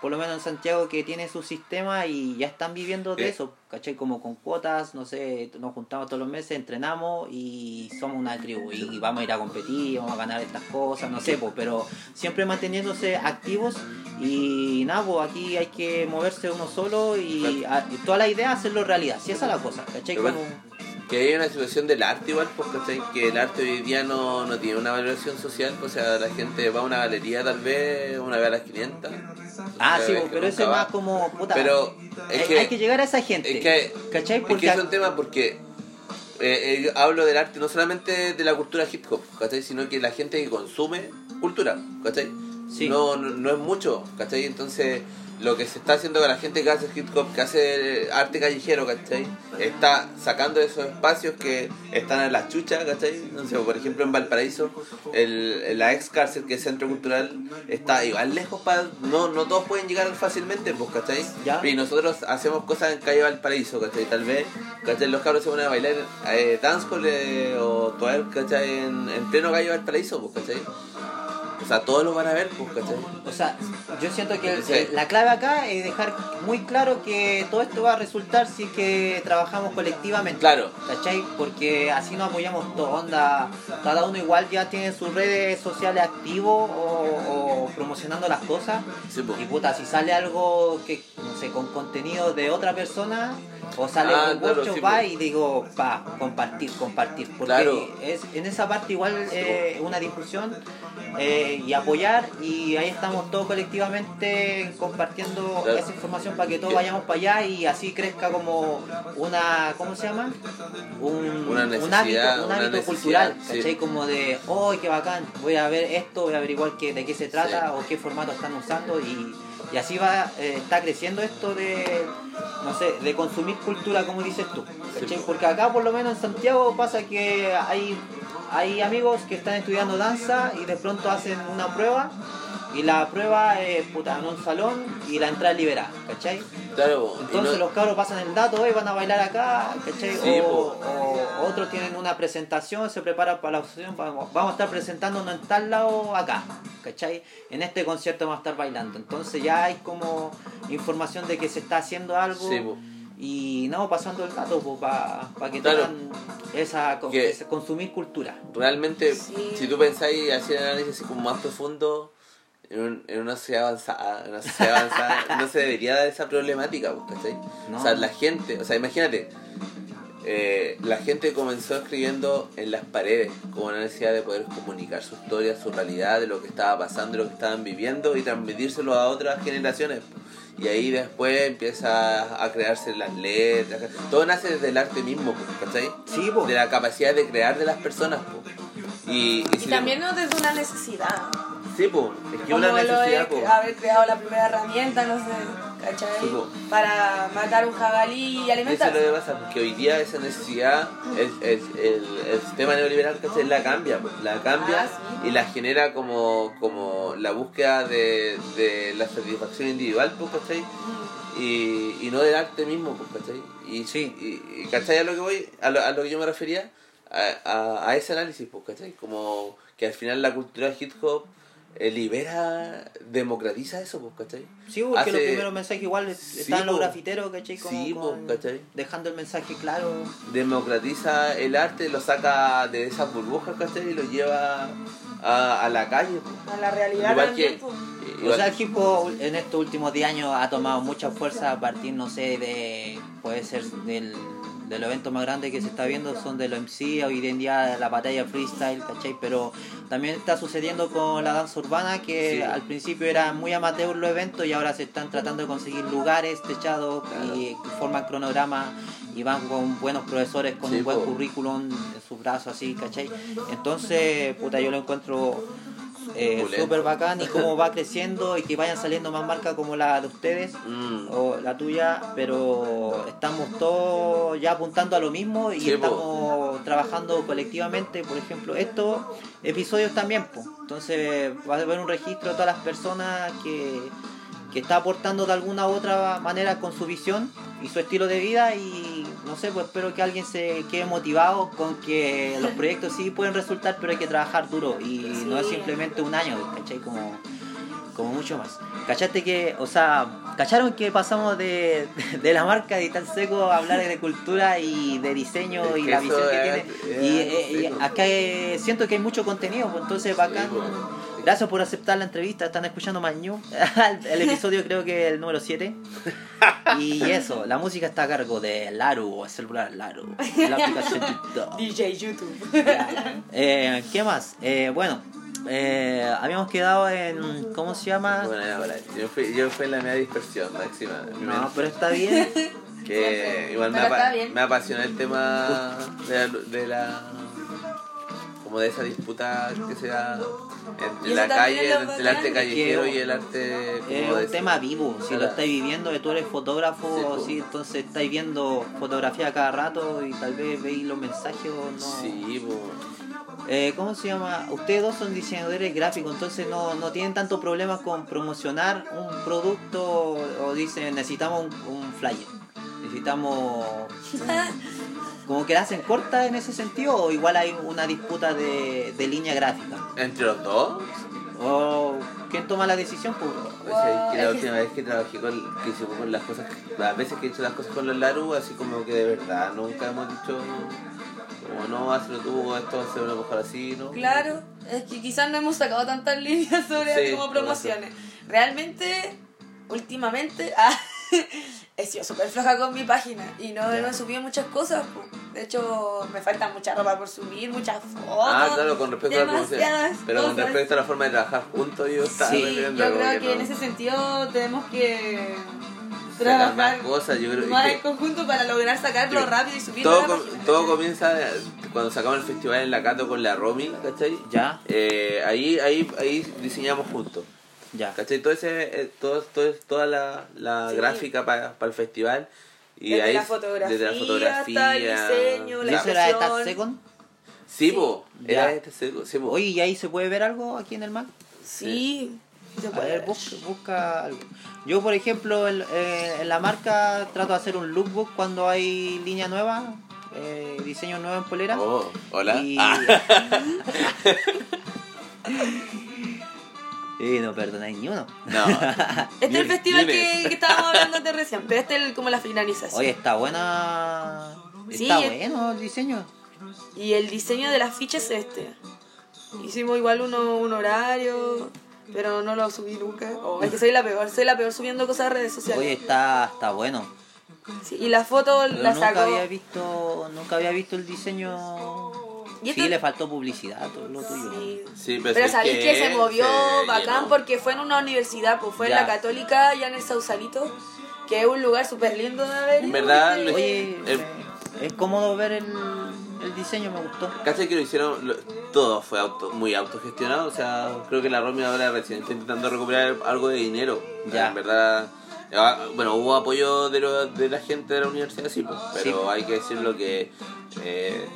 por lo menos en Santiago, que tiene su sistema y ya están viviendo de Sí. eso, ¿cachai? Como con cuotas, no sé, nos juntamos todos los meses, entrenamos y somos una crew y vamos a ir a competir, vamos a ganar estas cosas, no sé, pues, pero siempre manteniéndose activos y nada, pues aquí hay que moverse uno solo y, a- y toda la idea hacerlo realidad, si esa es la cosa, ¿cachai? Como, que hay una situación del arte igual, pues, ¿cachai? Que el arte hoy día no, no tiene una valoración social, pues, o sea, la gente va a una galería tal vez una vez a las 500. ah, sí, pues, pero eso es más como, puta, Pero es hay, que, hay que llegar a esa gente, es que, ¿cachai? es Porque que es un tema porque eh, eh, hablo del arte no solamente de la cultura hip hop, ¿cachai? Sino que la gente que consume cultura, ¿cachai? Sí. No, no, no es mucho, ¿cachai? Entonces, lo que se está haciendo con la gente que hace hip hop, que hace arte callejero, ¿cachai? Está sacando esos espacios que están en las chuchas, ¿cachai? No sé, por ejemplo, en Valparaíso, el, la ex cárcel, que es centro cultural, está igual lejos para. No, no todos pueden llegar fácilmente, pues, ¿cachai? Ya. Y nosotros hacemos cosas en calle Valparaíso, ¿cachai? Tal vez, ¿cachai? Los cabros se van a bailar eh, dancehall eh, o twerk, ¿cachai? En, en pleno calle Valparaíso, pues, ¿cachai? O sea, todos lo van a ver, pues, ¿cachai? O sea, yo siento que el- el- la clave acá es dejar muy claro que todo esto va a resultar si es que trabajamos colectivamente. Claro. ¿Cachai? Porque así nos apoyamos todos, onda, cada uno igual ya tiene sus redes sociales activos o, o promocionando las cosas. Sí, pues. Y puta, si sale algo que, no sé, con contenido de otra persona, o sale Ah, un claro, workshop, sí, va pues. y digo, pa, compartir, compartir. Porque Claro. es, en esa parte igual eh, una difusión eh, y apoyar y ahí estamos todos colectivamente compartiendo Claro. esa información para que todos vayamos para allá y así crezca como una, ¿cómo se llama? Un, Una un hábito, un hábito cultural, sí. ¿cachai? Como de, oh, qué bacán, voy a ver esto, voy a averiguar qué, de qué se trata o qué formato están usando y, y así va, eh, está creciendo esto de, no sé, de consumir cultura como dices tú. Porque acá por lo menos en Santiago pasa que hay, hay amigos que están estudiando danza y de pronto hacen una prueba Y la prueba es puta, en un salón y la entrada es liberada, ¿cachai? Claro, Entonces no- los cabros pasan el dato, "Oye, van a bailar acá, ¿cachai? Sí, o, otros tienen una presentación, se preparan para la sesión, vamos, vamos a estar presentándonos en tal lado acá, ¿cachai? En este concierto vamos a estar bailando. Entonces ya hay como información de que se está haciendo algo Sí, po. y no pasando el dato para que Claro. tengan esa, Que- esa- consumir cultura. realmente, Sí. si tú pensáis así en análisis así como más profundo, en, un- en una sociedad avanzada, en una sociedad avanzada (laughs) no se debería dar esa problemática, pues, ¿cachai? No. O sea, la gente, o sea, imagínate, eh, la gente comenzó escribiendo en las paredes con una necesidad de poder comunicar su historia, su realidad, de lo que estaba pasando, de lo que estaban viviendo y transmitírselo a otras generaciones. Y ahí después empieza a crearse las letras. Todo nace desde el arte mismo, pues, ¿cachai? Sí, po. de la capacidad de crear de las personas. po. Y, y Y si también no desde una necesidad. Sí, po, es que una necesidad, po. haber creado la primera herramienta, no sé, ¿cachai? Sí, po. Para matar un jabalí y Eso es lo que pasa, porque hoy día esa necesidad, el, el, el, el sistema neoliberal ¿cachai? la cambia, po, la cambia Ah, sí. y la genera como, como la búsqueda de, de la satisfacción individual, pues, ¿cachai? Y, y no del arte mismo, pues, ¿cachai? Y, Sí. y, ¿cachai? A lo que voy, a lo, a lo que yo me refería, a, a, a ese análisis, pues, ¿cachai? Como que al final la cultura hip hop eh, libera, democratiza eso, pues, ¿cachai? Sí, porque Hace- los primeros mensajes igual Sí, están los po. grafiteros, ¿cachai? Como Sí, con- ¿cachai? Dejando el mensaje claro. democratiza el arte, lo saca de esas burbujas, ¿cachai? Y lo lleva a, a la calle. po. A la realidad Igual también, que- pues. O igual- sea, el hip hop en estos últimos 10 años ha tomado mucha fuerza a partir, no sé, de. puede ser del, del evento más grande que se está viendo, son de los MC, hoy en día la batalla freestyle, ¿cachai? Pero también está sucediendo con la danza urbana, que Sí. al principio era muy amateur los eventos y ahora se están tratando de conseguir lugares techados y forman cronogramas y van con buenos profesores con Sí, un buen po. currículum en sus brazos, así, ¿cachai? Entonces, puta, yo lo encuentro eh, súper bacán y cómo va creciendo y que vayan saliendo más marcas como la de ustedes Mm. o la tuya, pero estamos todos ya apuntando a lo mismo y Sí, po. estamos trabajando colectivamente, por ejemplo, estos episodios también, po. entonces va a haber un registro de todas las personas que, que está aportando de alguna u otra manera con su visión y su estilo de vida y no sé, pues espero que alguien se quede motivado con que los proyectos sí pueden resultar, pero hay que trabajar duro y no es simplemente un año, ¿cachai? Como, como mucho más. ¿Cachaste que, o sea, cacharon que pasamos de, de la marca de Tal Seco a hablar de cultura y de diseño Es y la visión que tiene? es Y, eh, y acá eh, siento que hay mucho contenido, pues entonces bacán. pues. Gracias por aceptar la entrevista, están escuchando Mañú, (laughs) el episodio creo que el número 7. Y eso, la música está a cargo de Laru, el celular Laru, la aplicación TikTok. (laughs) DJ YouTube. Eh, ¿Qué más? Eh, bueno, eh, habíamos quedado en. ¿Cómo se llama? Bueno, ya, bueno, yo, fui, yo fui en la media dispersión máxima. No, pero está bien. que (laughs) igual me, apa- bien. me apasiona el tema de la, de la- como de esa disputa que se da entre la calle, entre el arte callejero y el arte como Es de un tema vivo, si lo estáis viviendo, que tú eres fotógrafo, Sí, po. sí, entonces estáis viendo fotografía cada rato y tal vez veis los mensajes o no. Sí, po. Eh, ¿Cómo se llama? Ustedes dos son diseñadores gráficos, entonces no, no tienen tanto problema con promocionar un producto o dicen necesitamos un, un flyer, necesitamos... (laughs) como que la hacen corta en ese sentido o igual hay una disputa de, de línea gráfica. entre los dos. ¿O quién toma la decisión? Pues, O sea, es que la es que- última vez que trabajé con, que hicimos con las cosas, las veces que he hecho las cosas con los Laru, así como que de verdad nunca hemos dicho, como no, hazlo tú, esto va a ser una mejor así, ¿no? Claro, es que quizás no hemos sacado tantas (laughs) líneas sobre Sí, como promociones. Realmente, últimamente, (laughs) ah, (laughs) he sido súper floja con mi página y no, Ya. no he subido muchas cosas. De hecho, me falta mucha ropa por subir, muchas fotos. Ah, claro, con respecto a la promoción. demasiadas Pero con respecto a la forma de trabajar juntos, yo estaba Sí, viendo yo creo que no- en ese sentido tenemos que sacar más trabajar cosas, yo creo más que- en conjunto para lograr sacarlo Yo- rápido y subirlo todo, com- todo comienza cuando sacamos el festival en la Cato con la Romy, ¿cachai? ya, Eh, ahí, ahí, ahí diseñamos juntos. Ya. ¿Cachai? Todo ese, eh, todo, todo- toda la, la Sí. gráfica para el festival. Y Desde ahí, la fotografía desde la fotografía. el diseño, ¿Y la eso era de Second? Sí, Sí. po. Era este seco. Sí, po. Oye, ¿y ahí se puede ver algo aquí en el Mac? Sí, Se A puede ver, ver. busca, busca algo. Yo, por ejemplo, en, eh, en la marca trato de hacer un lookbook cuando hay línea nueva, eh, diseño nuevo en polera. Oh, hola. Y... Ah. (laughs) y no perdonáis ni uno. No. (laughs) Este es el festival que, que estábamos hablando de recién, pero este es el- como la finalización. Oye, está buena. Sí, Está es- bueno el diseño. Y el diseño de las fichas es este. Hicimos igual uno, un horario, pero no lo subí nunca. Oh, es que soy la peor, soy la peor subiendo cosas a redes sociales. Oye, está, está bueno. Sí, y la foto Pero la nunca sacó. había visto, nunca había visto el diseño. ¿Y Sí, esto? le faltó publicidad, todo lo tuyo. Sí. Sí, pero, Pero es sabéis que, se movió se bacán llenó. porque fue en una universidad, pues fue en Ya. la Católica, ya en el Sausalito, que es un lugar súper lindo de ver. En verdad, Oye, Eh, me- es cómodo ver el, el diseño, me gustó. ¿Cachai que lo hicieron? lo- todo fue auto, muy autogestionado. O sea, creo que la Romy ahora recién está intentando recuperar algo de dinero. Ya. En verdad, bueno, hubo apoyo de, lo- de la gente de la universidad, sí, pues, pero Sí. hay que decirlo que eh,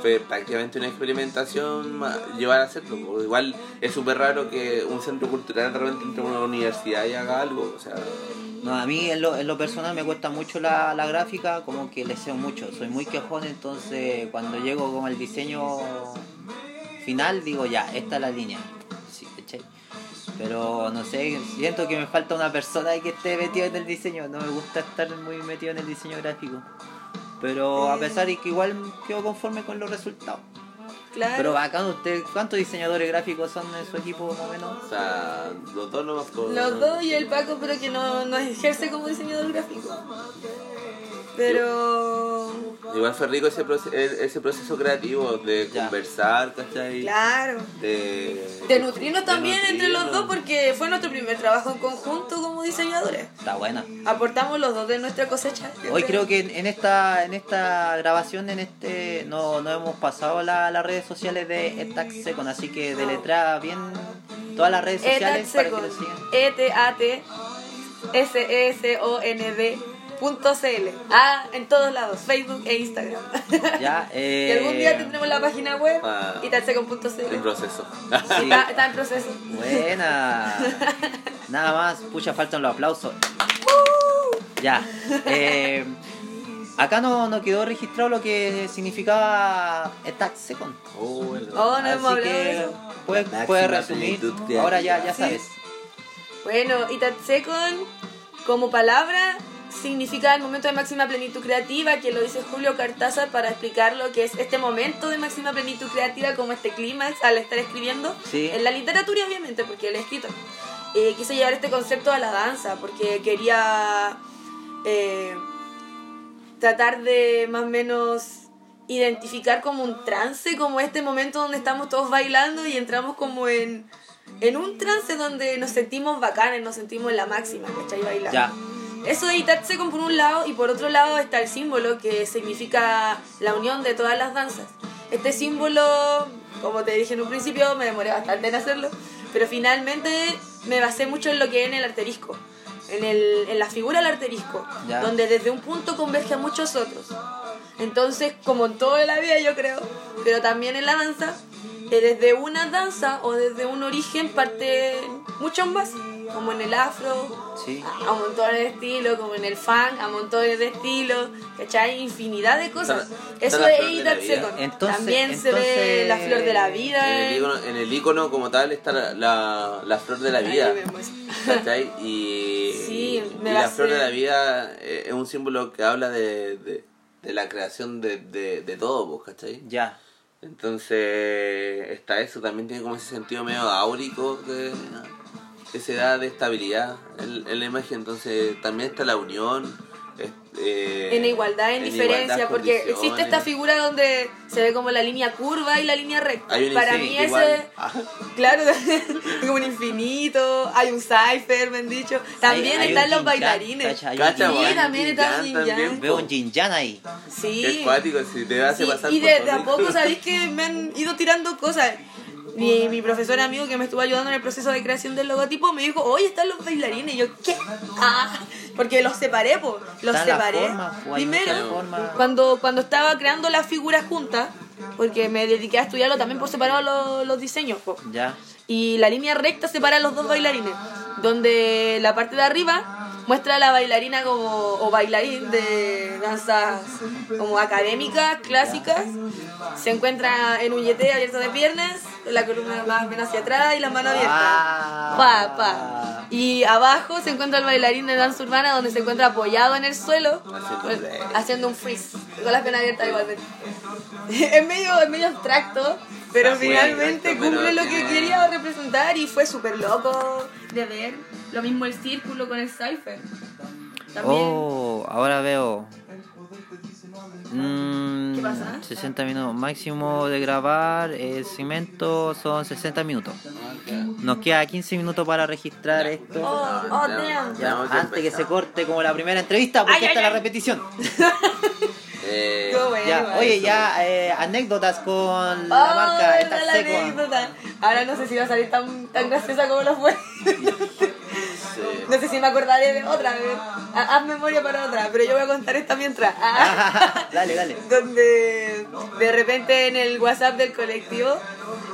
fue prácticamente una experimentación llevar a hacerlo. Igual es súper raro que un centro cultural de repente entre una universidad y haga algo. O sea, No, a mí en lo, en lo personal me cuesta mucho la, la gráfica, como que le sé mucho. Soy muy quejón, entonces cuando llego con el diseño final digo ya, esta es la línea. Sí. Pero no sé, siento que me falta una persona que esté metido en el diseño. No me gusta estar muy metido en el diseño gráfico. Pero a pesar de que igual quedo conforme con los resultados. Claro. Pero bacán, usted, ¿cuántos diseñadores gráficos son en su equipo más o menos? o sea los dos nomás con- Los dos y el Paco, pero que no, no ejerce como diseñador gráfico. Pero. Igual fue rico ese, proce- e- ese proceso creativo de Ya. conversar, ¿cachai? Claro. De, De nutrirnos de también entre los dos porque fue nuestro primer trabajo en conjunto como diseñadores. Está buena. Aportamos los dos de nuestra cosecha. Hoy creo que en- en esta en esta grabación en este no, no hemos pasado la- las redes sociales de Etax Second, así que deletra bien todas las redes sociales para que lo sigan. E-T-A-T S-E-S-O-N-D punto CL. Ah, en todos lados, Facebook e Instagram. (laughs) Ya, y eh, algún día tendremos la página web Ah. y. En proceso. sí. (laughs) Está, está en proceso. Buena. (laughs) Nada más, pucha, faltan los aplausos. Ya. eh, acá no, no quedó registrado lo que significaba Etax Second. Oh. Oh, no hemos Así hablado puedes puedes resumir. Ahora ya, ya Sí. sabes. Bueno, Itatsecon como palabra significa el momento de máxima plenitud creativa, que lo dice Julio Cartázar para explicar lo que es este momento de máxima plenitud creativa, como este clímax al estar escribiendo. Sí. En la literatura, obviamente, porque él es escritor. Eh, quise llevar este concepto a la danza, porque quería eh, tratar de más o menos identificar como un trance, como este momento donde estamos todos bailando y entramos como en, en un trance donde nos sentimos bacanes, nos sentimos en la máxima, ¿cachai? Bailando. Ya. Eso de Itatsecon por un lado y por otro lado está el símbolo que significa la unión de todas las danzas. Este símbolo, como te dije en un principio, me demoré bastante en hacerlo, pero finalmente me basé mucho en lo que es en el arterisco, en, el, en la figura del arterisco, Ya. donde desde un punto converge a muchos otros. Entonces, como en toda la vida yo creo, pero también en la danza, que desde una danza o desde un origen parte mucho más, como en el afro, Sí. a montones de estilos, como en el funk, a montones de estilos, ¿cachai? Infinidad de cosas. Está- está Eso de vida. Second. Entonces- También se ve la flor de la vida. En el, icono, en el icono como tal está la, la, la flor de la vida. ¿Cachai? (laughs) Y, Sí, me y la flor de la vida eh, es un símbolo que habla de, de, de la creación de, de, de todo, pues, ¿cachai? Ya. Entonces está eso, también tiene como ese sentido medio áurico que, que se da de estabilidad en, en la imagen, entonces también está la unión. Es- eh, En igualdad, en, diferencia, igualdad, porque existe esta figura donde se ve como la línea curva y la línea recta. Hay un Para mí igual. ese, (laughs) Ah, claro, (laughs) como un infinito, hay un cipher, me han dicho. También Hay- hay están un los bailarines. un. Sí, también está yin-yang. también, Veo un yin ahí. Sí. Qué cuático, si te hace Sí, pasar y por de, de a poco sabéis (laughs) que me han ido tirando cosas. Mi, mi profesor amigo que me estuvo ayudando en el proceso de creación del logotipo me dijo, oye, están los bailarines. Y yo, ¿qué? Ah, porque los separé, po. Los Están las separé. hay Primero, cuando, cuando estaba creando las figuras juntas, porque me dediqué a estudiarlo también por separado los, los diseños. po. Ya. Y la línea recta separa los dos bailarines, donde la parte de arriba muestra a la bailarina como, o bailarín de danzas como académicas, clásicas. Se encuentra en un yete abierto de piernas, la columna más bien hacia atrás y la mano abierta. Pa, pa. Y abajo se encuentra el bailarín de danza urbana donde se encuentra apoyado en el suelo Haciendo pues, un freeze. un freeze con las piernas abiertas igualmente. (laughs) Es medio, es medio abstracto, pero finalmente cumple lo que quería representar y fue súper loco de ver. Lo mismo el círculo con el cipher. También. Oh, ahora veo. Mm, ¿Qué pasa? 60 minutos máximo de grabar. El segmento son 60 minutos. Nos queda 15 minutos para registrar esto. Oh, oh, damn. Ya, antes que se empezar. corte como la primera entrevista, porque Ay, esta ay, es la ay. repetición. (laughs) Eh, Ya, oye, ya eh, anécdotas con la Oh, marca verdad, esta la seco. anécdota. Ahora no sé si va a salir tan, tan graciosa como lo fue. (laughs) sí. No sé si me acordaré de otra vez. Ha- Haz memoria para otra, pero yo voy a contar esta mientras. Ah. (laughs) dale, dale. Donde de repente en el WhatsApp del colectivo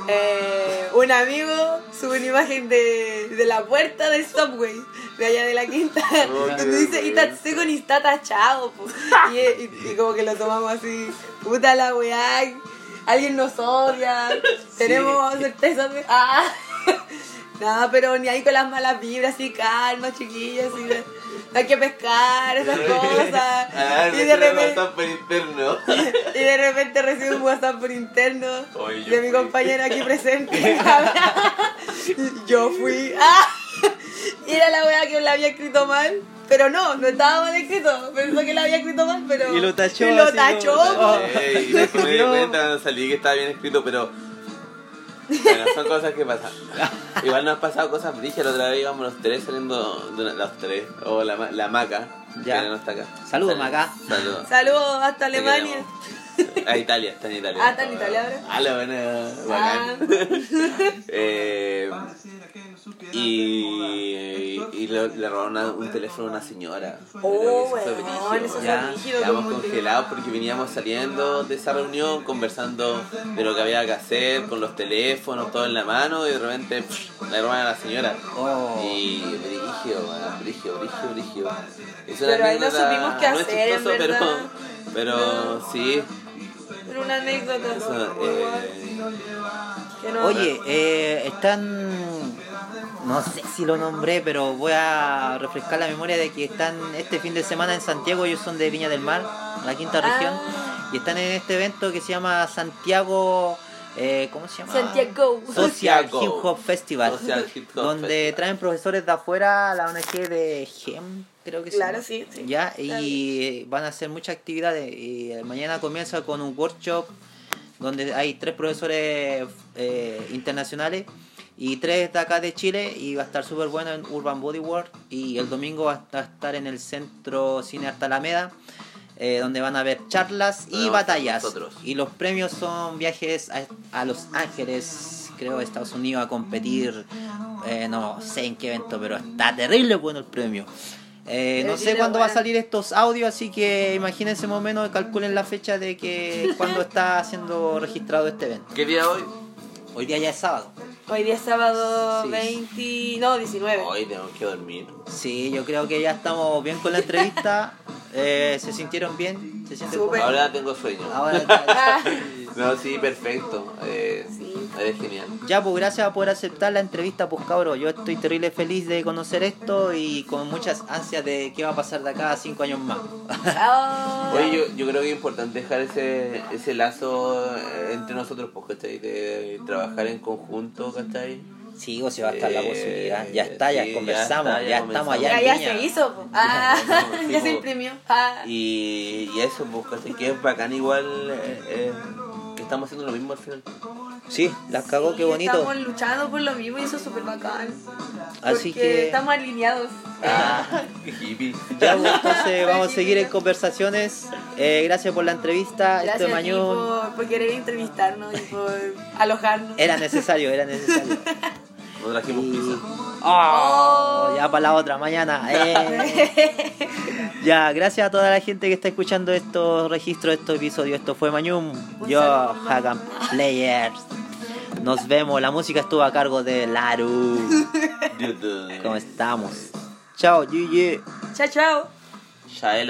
eh, un amigo sube una imagen de, de la puerta del subway de allá de la quinta Oh, donde dice vergüenza. Itatse ni está tachado po". y, y- y como que lo tomamos así puta la weá alguien nos odia tenemos certeza de ah nada pero ni ahí con las malas vibras así calma chiquillos así de- no hay que pescar esas cosas Ah, y de repente WhatsApp por interno. (laughs) y de repente recibo un WhatsApp por interno Oye, yo de mi fui. compañera aquí presente. (laughs) (laughs) yo fui. ¡Ah! Y era la weá que la había escrito mal. Pero no, no estaba mal escrito. Pensó que la había escrito mal, pero. Y lo tachó Y lo tachó. como- y después me di cuenta cuando salí que estaba bien escrito, pero. Bueno, son cosas que pasan. (laughs) Igual nos han pasado cosas brígidas. La otra vez íbamos los tres saliendo. De una- los tres. O la, ma- la maca. Ya. Que no está acá. Saludos, Sal- Maca. Saludos. Saludos hasta Alemania. A Italia, está en Italia. Ah, está en Italia ahora. Ah, la buena. Ah. Bacán. (laughs) Eh, y y le, le robaron una- un teléfono a una señora. Oh, Pero eso fue brígido, eso Ya. Quedamos congelados porque veníamos saliendo de esa reunión conversando de lo que había que hacer con los teléfonos, todo en la mano y de repente pff, le roban a la señora. Oh. Y brígido, brígido, brígido, brígido. Es una Pero ahí no anécdota, supimos qué no es hacer, chistoso, pero, pero sí. Era una anécdota. eso, eh, que no- Oye, eh, están. No sé si lo nombré, pero voy a refrescar la memoria de que están este fin de semana en Santiago. Ellos son de Viña del Mar, la quinta Ah. región. Y están en este evento que se llama Santiago. eh, ¿Cómo se llama? Santiago. Social. Hip Hop Festival. Social Hip Hop donde Festival. traen profesores de afuera, la ONG de GEM, creo que sí. Claro, sí, sí. Ya, y van a hacer muchas actividades. Y mañana comienza con un workshop donde hay tres profesores eh, internacionales y tres de acá de Chile y va a estar súper bueno en Urban Body World y el domingo va a estar en el Centro Cine Arte Alameda eh, donde van a haber charlas y Vamos batallas nosotros. y los premios son viajes a, a Los Ángeles creo a Estados Unidos a competir eh, no sé en qué evento pero está terrible bueno el premio eh, no sé cuándo va a salir estos audios, así que imagínense más o menos, calculen la fecha de que cuando está siendo registrado este evento. ¿Qué día hoy? Hoy día ya es sábado. Hoy día es sábado Sí. 20. No, 19. Hoy tenemos que dormir. Sí, yo creo que ya estamos bien con la entrevista. (laughs) Eh, ¿Se sintieron bien? ¿Se sienten? Ahora tengo sueño. Ahora Ah, (laughs) No, sí, perfecto. Eh, Sí. Es genial. Ya, pues gracias por aceptar la entrevista, pues cabro. Yo estoy terrible feliz de conocer esto y con muchas ansias de qué va a pasar de acá a cinco años más. ah. Oye, yo, yo creo que es importante dejar ese, ese lazo eh, entre nosotros, pues, ¿cachai? De trabajar en conjunto, ¿cachai? Sí, o si va a estar la Eh, posibilidad. Ya está, ya sí, conversamos, ya, está, ya estamos allá Ya, se hizo. po. Ah, ya se imprimió. Ah. Y, y eso, pues. Que es bacán igual eh, eh, estamos haciendo lo mismo al final. Sí, las cagó, qué bonito. Estamos luchando por lo mismo y eso es súper bacán. Así que- estamos alineados. Ah, (laughs) qué hippie. Ya, pues, entonces vamos a seguir en conversaciones. Eh, gracias por la entrevista. Esto Gracias es a ti Mañón. por, por querer entrevistarnos y por alojarnos. Era necesario, era necesario. (laughs) No trajimos Y- pizza. Oh, ya para la otra mañana. (laughs) Eh. Ya, gracias a toda la gente que está escuchando estos registros, estos episodios. Esto fue Mañum. Yo, Hagan Players. Nos vemos. La música estuvo a cargo de Laru. (laughs) ¿Cómo estamos? Chao, GG. Chao, chao. Shaela.